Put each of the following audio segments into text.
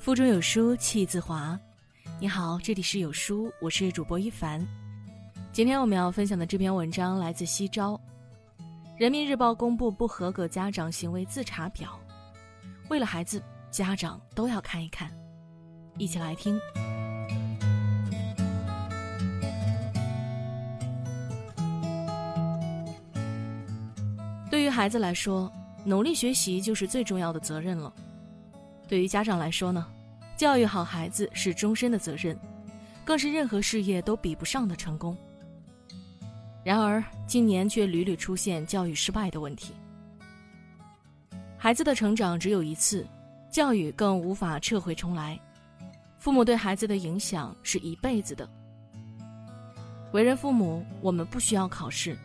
腹中有书气自华。你好，这里是有书，我是主播一凡。今天我们要分享的这篇文章来自西招。人民日报公布不合格家长行为自查表，为了孩子，家长都要看一看。一起来听。对于孩子来说，努力学习就是最重要的责任了。对于家长来说呢，教育好孩子是终身的责任，更是任何事业都比不上的成功。然而，近年却屡屡出现教育失败的问题。孩子的成长只有一次，教育更无法撤回重来，父母对孩子的影响是一辈子的。为人父母，我们不需要考试，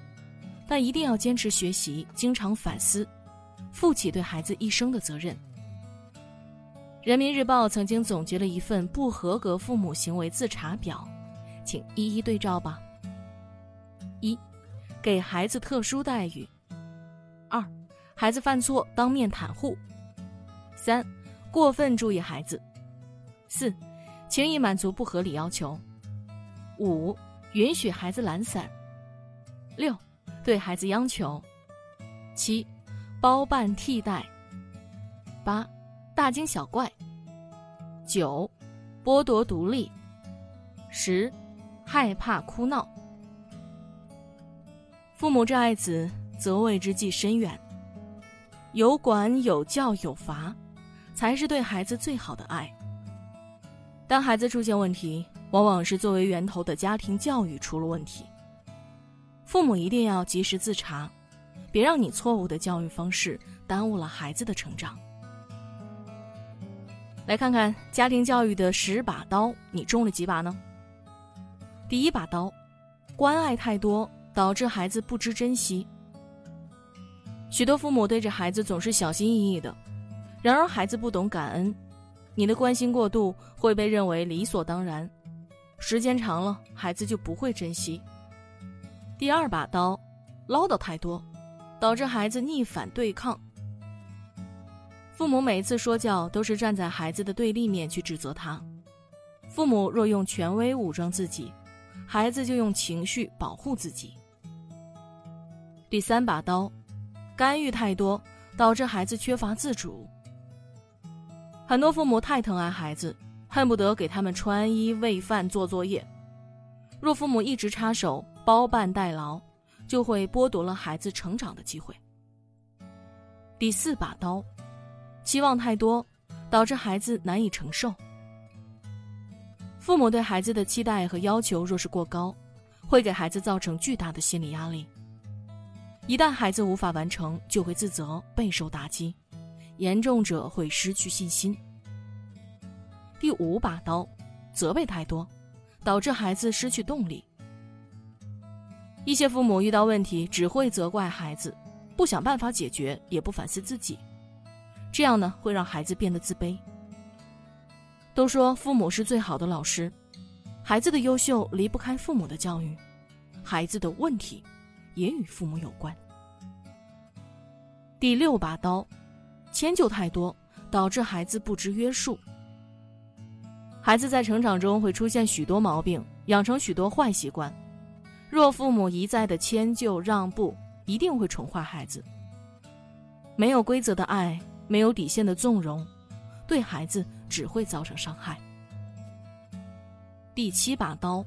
但一定要坚持学习，经常反思，负起对孩子一生的责任。人民日报曾经总结了一份不合格父母行为自查表，请一一对照吧。一，给孩子特殊待遇；二，孩子犯错当面袒护；三，过分注意孩子；四，轻易满足不合理要求；五，允许孩子懒散；六，对孩子央求；七，包办替代；八。大惊小怪。九，剥夺独立。十，害怕哭闹。父母之爱子，则为之计深远。有管有教有罚，才是对孩子最好的爱。当孩子出现问题，往往是作为源头的家庭教育出了问题。父母一定要及时自查，别让你错误的教育方式耽误了孩子的成长。来看看家庭教育的十把刀，你中了几把呢？第一把刀，关爱太多导致孩子不知珍惜。许多父母对着孩子总是小心翼翼的，然而孩子不懂感恩，你的关心过度会被认为理所当然，时间长了，孩子就不会珍惜。第二把刀，唠叨太多，导致孩子逆反对抗。父母每次说教都是站在孩子的对立面去指责他，父母若用权威武装自己，孩子就用情绪保护自己。第三把刀，干预太多导致孩子缺乏自主。很多父母太疼爱孩子，恨不得给他们穿衣、喂饭、做作业。若父母一直插手、包办代劳，就会剥夺了孩子成长的机会。第四把刀。期望太多，导致孩子难以承受。父母对孩子的期待和要求若是过高，会给孩子造成巨大的心理压力。一旦孩子无法完成，就会自责，备受打击，严重者会失去信心。第五把刀，责备太多，导致孩子失去动力。一些父母遇到问题只会责怪孩子，不想办法解决，也不反思自己。这样呢，会让孩子变得自卑。都说父母是最好的老师，孩子的优秀离不开父母的教育，孩子的问题也与父母有关。第六把刀，迁就太多，导致孩子不知约束。孩子在成长中会出现许多毛病，养成许多坏习惯。若父母一再的迁就让步，一定会宠坏孩子。没有规则的爱。没有底线的纵容，对孩子只会造成伤害。第七把刀，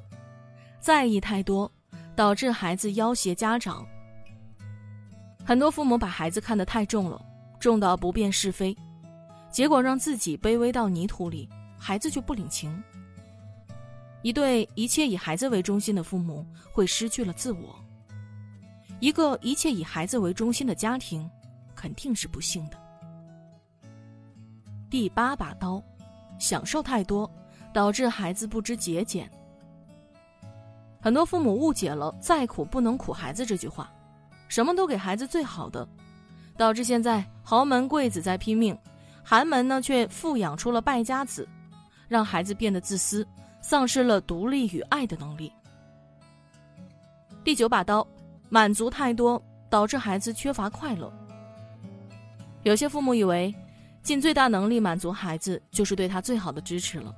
在意太多，导致孩子要挟家长。很多父母把孩子看得太重了，重到不辨是非，结果让自己卑微到泥土里，孩子就不领情。一对一切以孩子为中心的父母会失去了自我，一个一切以孩子为中心的家庭肯定是不幸的。第八把刀，享受太多，导致孩子不知节俭。很多父母误解了“再苦不能苦孩子”这句话，什么都给孩子最好的，导致现在豪门贵子在拼命，寒门呢却富养出了败家子，让孩子变得自私，丧失了独立与爱的能力。第九把刀，满足太多，导致孩子缺乏快乐。有些父母以为。尽最大能力满足孩子，就是对他最好的支持了。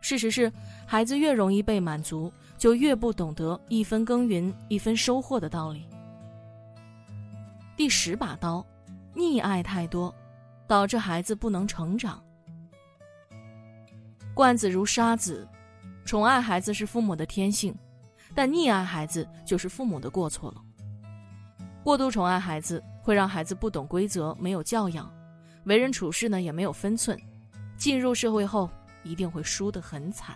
事实是，孩子越容易被满足，就越不懂得一分耕耘一分收获的道理。第十把刀，溺爱太多，导致孩子不能成长。惯子如杀子，宠爱孩子是父母的天性，但溺爱孩子就是父母的过错了。过度宠爱孩子，会让孩子不懂规则，没有教养，为人处事呢也没有分寸，进入社会后一定会输得很惨。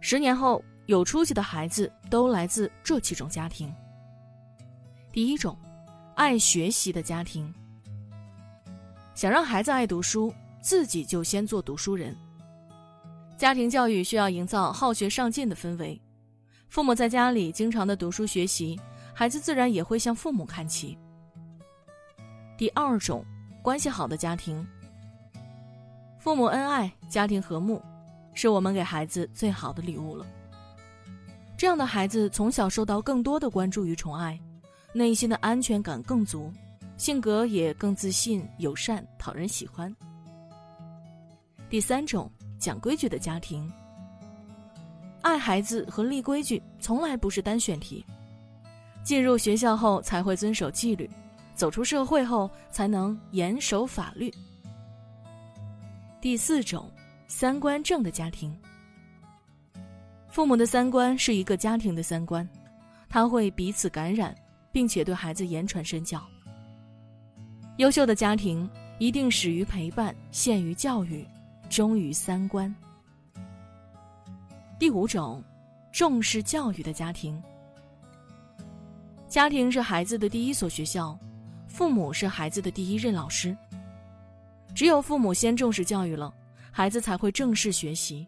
十年后，有出息的孩子都来自这几种家庭。第一种，爱学习的家庭。想让孩子爱读书，自己就先做读书人。家庭教育需要营造好学上进的氛围，父母在家里经常的读书学习。孩子自然也会向父母看齐。第二种，关系好的家庭，父母恩爱，家庭和睦，是我们给孩子最好的礼物了。这样的孩子从小受到更多的关注与宠爱，内心的安全感更足，性格也更自信、友善、讨人喜欢。第三种，讲规矩的家庭，爱孩子和立规矩从来不是单选题。进入学校后才会遵守纪律，走出社会后才能严守法律。第四种，三观正的家庭。父母的三观是一个家庭的三观，他会彼此感染，并且对孩子言传身教。优秀的家庭一定始于陪伴，陷于教育，忠于三观。第五种，重视教育的家庭。家庭是孩子的第一所学校，父母是孩子的第一任老师。只有父母先重视教育了，孩子才会正式学习，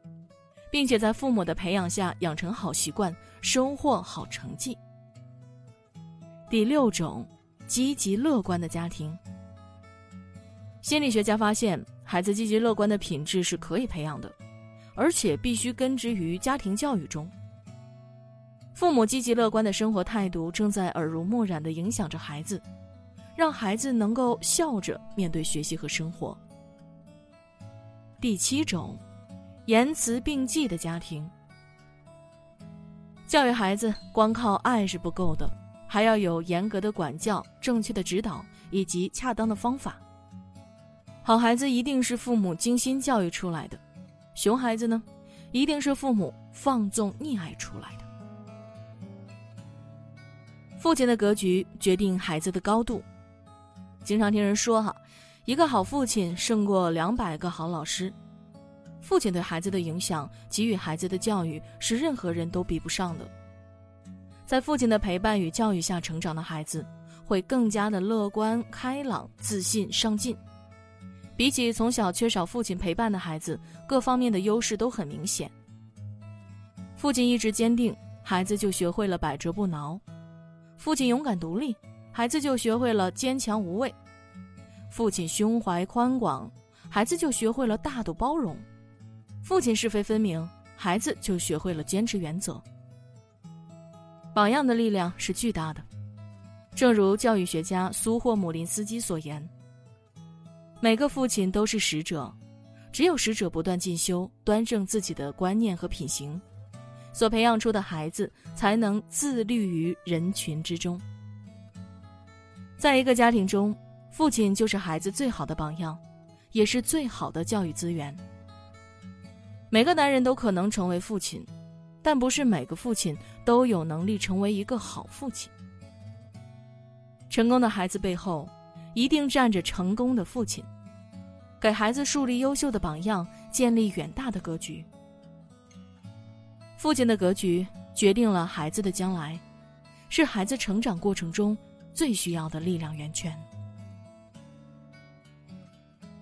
并且在父母的培养下养成好习惯，收获好成绩。第六种，积极乐观的家庭。心理学家发现，孩子积极乐观的品质是可以培养的，而且必须根植于家庭教育中。父母积极乐观的生活态度正在耳濡目染地影响着孩子，让孩子能够笑着面对学习和生活。第七种，言辞并济的家庭。教育孩子光靠爱是不够的，还要有严格的管教、正确的指导以及恰当的方法。好孩子一定是父母精心教育出来的，熊孩子呢，一定是父母放纵溺爱出来的。父亲的格局决定孩子的高度。经常听人说哈，一个好父亲胜过两百个好老师。父亲对孩子的影响，给予孩子的教育是任何人都比不上的。在父亲的陪伴与教育下成长的孩子，会更加的乐观开朗、自信上进。比起从小缺少父亲陪伴的孩子，各方面的优势都很明显。父亲意志坚定，孩子就学会了百折不挠。父亲勇敢独立，孩子就学会了坚强无畏；父亲胸怀宽广，孩子就学会了大度包容；父亲是非分明，孩子就学会了坚持原则。榜样的力量是巨大的，正如教育学家苏霍姆林斯基所言：“每个父亲都是使者，只有使者不断进修，端正自己的观念和品行。”所培养出的孩子才能自律于人群之中。在一个家庭中，父亲就是孩子最好的榜样，也是最好的教育资源。每个男人都可能成为父亲，但不是每个父亲都有能力成为一个好父亲。成功的孩子背后，一定站着成功的父亲，给孩子树立优秀的榜样，建立远大的格局。父亲的格局决定了孩子的将来，是孩子成长过程中最需要的力量源泉。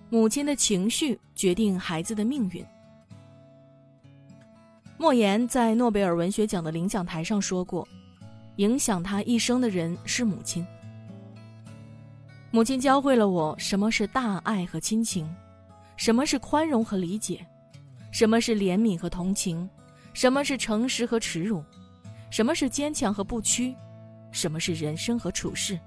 母亲的情绪决定孩子的命运。莫言在诺贝尔文学奖的领奖台上说过：“影响他一生的人是母亲。母亲教会了我什么是大爱和亲情，什么是宽容和理解，什么是怜悯和同情。”什么是诚实和耻辱？什么是坚强和不屈？什么是人生和处事？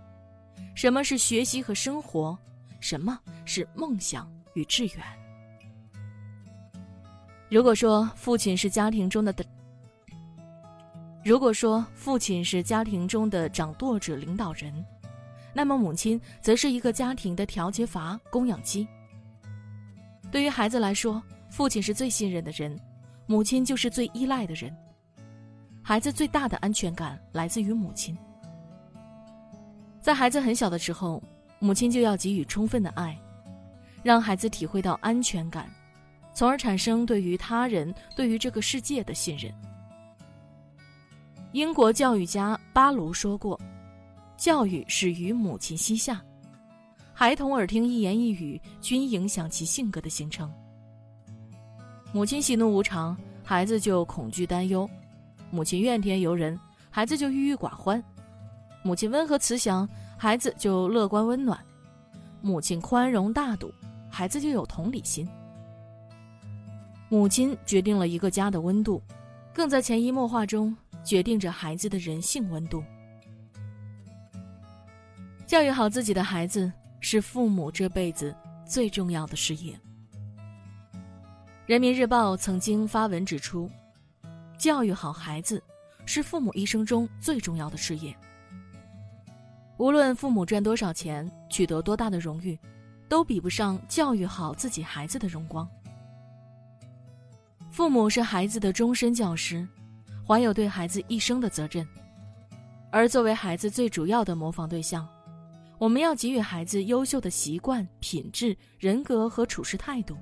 什么是学习和生活？什么是梦想与志远。如果说父亲是家庭中的的，如果说父亲是家庭中的掌舵者、领导人，那么母亲则是一个家庭的调节阀、供养机。对于孩子来说，父亲是最信任的人，母亲就是最依赖的人。孩子最大的安全感来自于母亲。在孩子很小的时候，母亲就要给予充分的爱，让孩子体会到安全感，从而产生对于他人、对于这个世界的信任。英国教育家巴卢说过：“教育始于母亲膝下。”孩童耳听一言一语，均影响其性格的形成。母亲喜怒无常，孩子就恐惧担忧；母亲怨天尤人，孩子就郁郁寡欢；母亲温和慈祥，孩子就乐观温暖；母亲宽容大度，孩子就有同理心。母亲决定了一个家的温度，更在潜移默化中决定着孩子的人性温度。教育好自己的孩子。是父母这辈子最重要的事业。人民日报曾经发文指出，教育好孩子是父母一生中最重要的事业。无论父母赚多少钱，取得多大的荣誉，都比不上教育好自己孩子的荣光。父母是孩子的终身教师，怀有对孩子一生的责任，而作为孩子最主要的模仿对象。我们要给予孩子优秀的习惯、品质、人格和处事态度，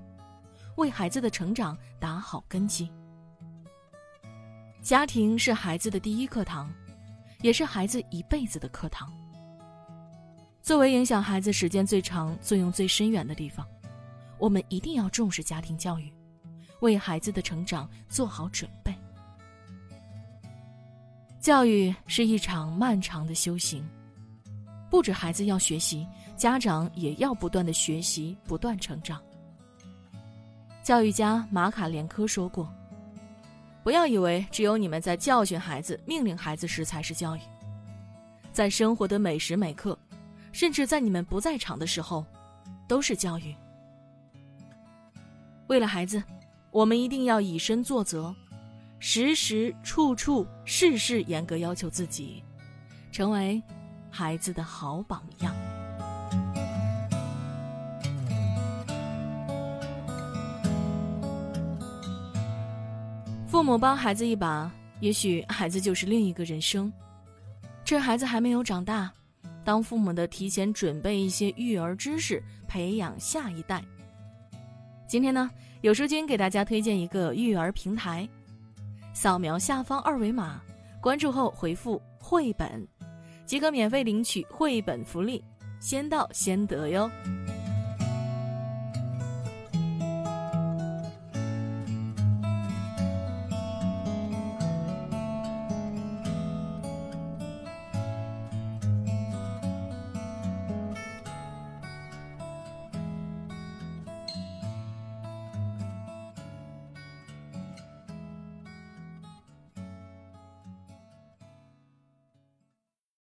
为孩子的成长打好根基。家庭是孩子的第一课堂，也是孩子一辈子的课堂。作为影响孩子时间最长、作用最深远的地方，我们一定要重视家庭教育，为孩子的成长做好准备。教育是一场漫长的修行。不止孩子要学习，家长也要不断的学习，不断成长。教育家马卡连科说过：“不要以为只有你们在教训孩子、命令孩子时才是教育，在生活的每时每刻，甚至在你们不在场的时候，都是教育。为了孩子，我们一定要以身作则，时时处处事事严格要求自己，成为。”孩子的好榜样。父母帮孩子一把，也许孩子就是另一个人生。趁孩子还没有长大，当父母的提前准备一些育儿知识，培养下一代。今天呢，有书君给大家推荐一个育儿平台，扫描下方二维码，关注后回复“绘本”。即可免费领取绘本福利，先到先得哟。